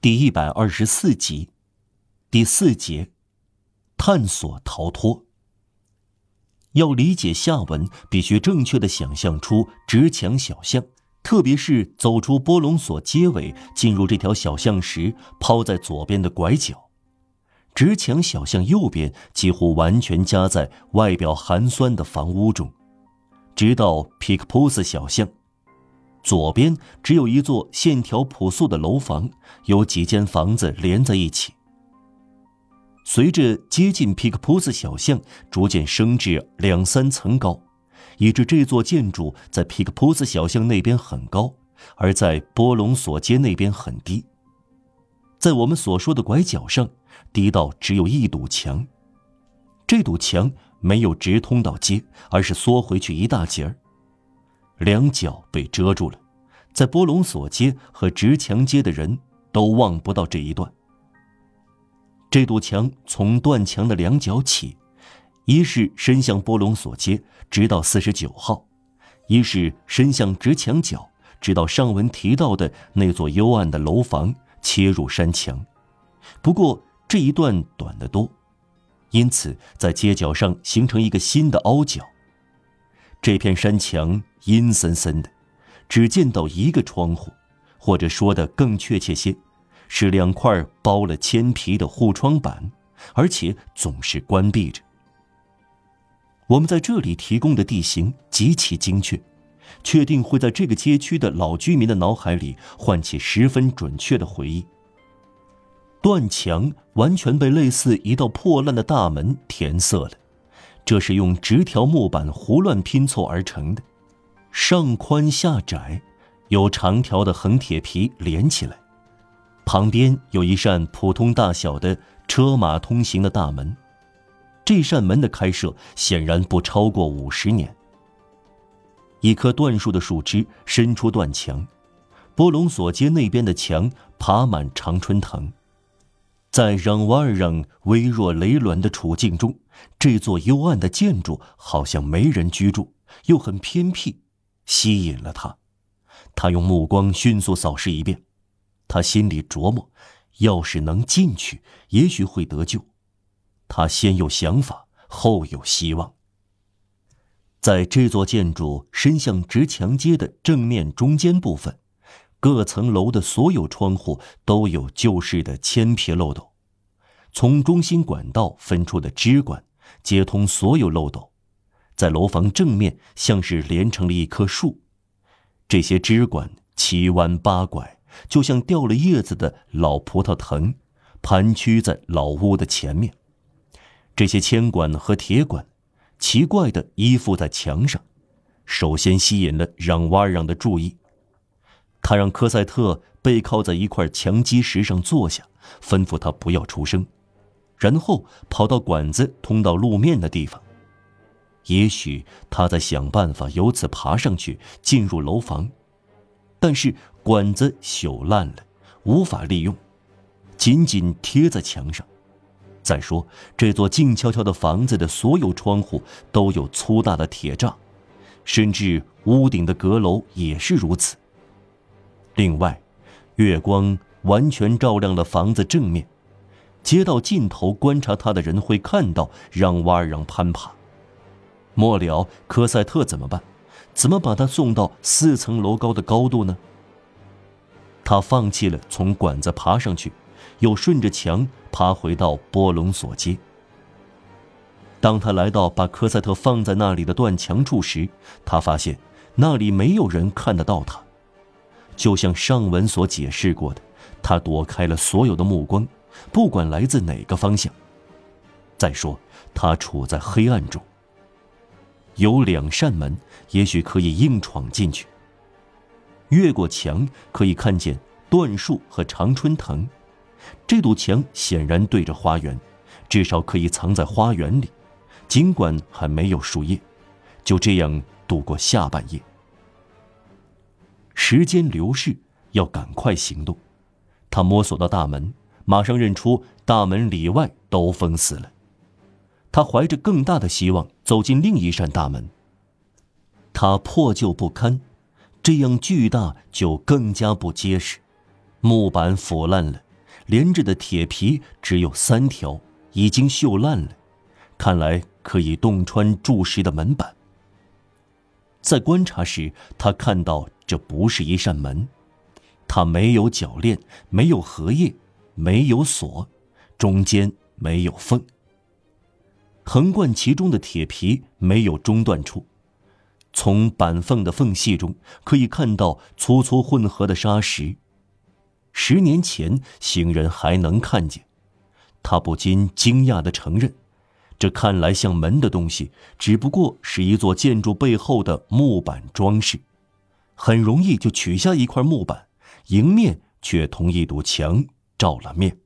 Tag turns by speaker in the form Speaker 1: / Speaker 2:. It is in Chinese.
Speaker 1: 第一百二十四集，第四节，探索逃脱。要理解下文，必须正确的想象出直墙小巷，特别是走出波隆索街尾，进入这条小巷时，抛在左边的拐角。直墙小巷右边几乎完全夹在外表寒酸的房屋中，直到皮克普斯小巷。左边只有一座线条朴素的楼房，有几间房子连在一起。随着接近皮克普斯小巷，逐渐升至两三层高，以致这座建筑在皮克普斯小巷那边很高，而在波隆索街那边很低。在我们所说的拐角上，低到只有一堵墙。这堵墙没有直通到街，而是缩回去一大截儿。两脚被遮住了，在波隆索街和直墙街的人都望不到这一段。这堵墙从断墙的两角起，一是伸向波隆索街，直到四十九号；一是伸向直墙角，直到上文提到的那座幽暗的楼房，切入山墙。不过这一段短得多，因此在街角上形成一个新的凹角。这片山墙阴森森的，只见到一个窗户，或者说的更确切些，是两块包了铅皮的护窗板，而且总是关闭着。我们在这里提供的地形极其精确，确定会在这个街区的老居民的脑海里唤起十分准确的回忆。断墙完全被类似一道破烂的大门填塞了。这是用直条木板胡乱拼凑而成的，上宽下窄，有长条的横铁皮连起来。旁边有一扇普通大小的车马通行的大门，这扇门的开设显然不超过五十年。一棵椴树的树枝伸出断墙，波隆索街那边的墙爬满常春藤。在让瓦尔让微弱雷卵的处境中，这座幽暗的建筑好像没人居住，又很偏僻，吸引了他。他用目光迅速扫视一遍，他心里琢磨：要是能进去，也许会得救。他先有想法，后有希望。在这座建筑伸向直墙街的正面中间部分。各层楼的所有窗户都有旧式的铅皮漏斗，从中心管道分出的支管接通所有漏斗，在楼房正面像是连成了一棵树。这些支管七弯八拐，就像掉了叶子的老葡萄藤，盘曲在老屋的前面。这些铅管和铁管奇怪地依附在墙上，首先吸引了让瓦让的注意。他让科赛特背靠在一块墙基石上坐下，吩咐他不要出声，然后跑到管子通到路面的地方。也许他在想办法由此爬上去进入楼房，但是管子朽烂了，无法利用，紧紧贴在墙上。再说，这座静悄悄的房子的所有窗户都有粗大的铁栅，甚至屋顶的阁楼也是如此。另外，月光完全照亮了房子正面，街道尽头观察他的人会看到让瓦尔让攀爬。末了，科赛特怎么办？怎么把他送到四层楼高的高度呢？他放弃了从管子爬上去，又顺着墙爬回到波隆索街。当他来到把科赛特放在那里的断墙处时，他发现那里没有人看得到他。就像上文所解释过的，他躲开了所有的目光，不管来自哪个方向。再说，他处在黑暗中。有两扇门，也许可以硬闯进去。越过墙，可以看见椴树和常春藤。这堵墙显然对着花园，至少可以藏在花园里，尽管还没有树叶。就这样度过下半夜。时间流逝，要赶快行动。他摸索到大门，马上认出大门里外都封死了。他怀着更大的希望走进另一扇大门。它破旧不堪，这样巨大就更加不结实，木板腐烂了，连着的铁皮只有三条，已经锈烂了，看来可以洞穿柱石的门板。在观察时，他看到这不是一扇门，它没有铰链，没有荷叶，没有锁，中间没有缝。横贯其中的铁皮没有中断处，从板缝的缝隙中可以看到粗粗混合的沙石。十年前行人还能看见，他不禁惊讶地承认。这看来像门的东西，只不过是一座建筑背后的木板装饰，很容易就取下一块木板，迎面却同一堵墙照了面。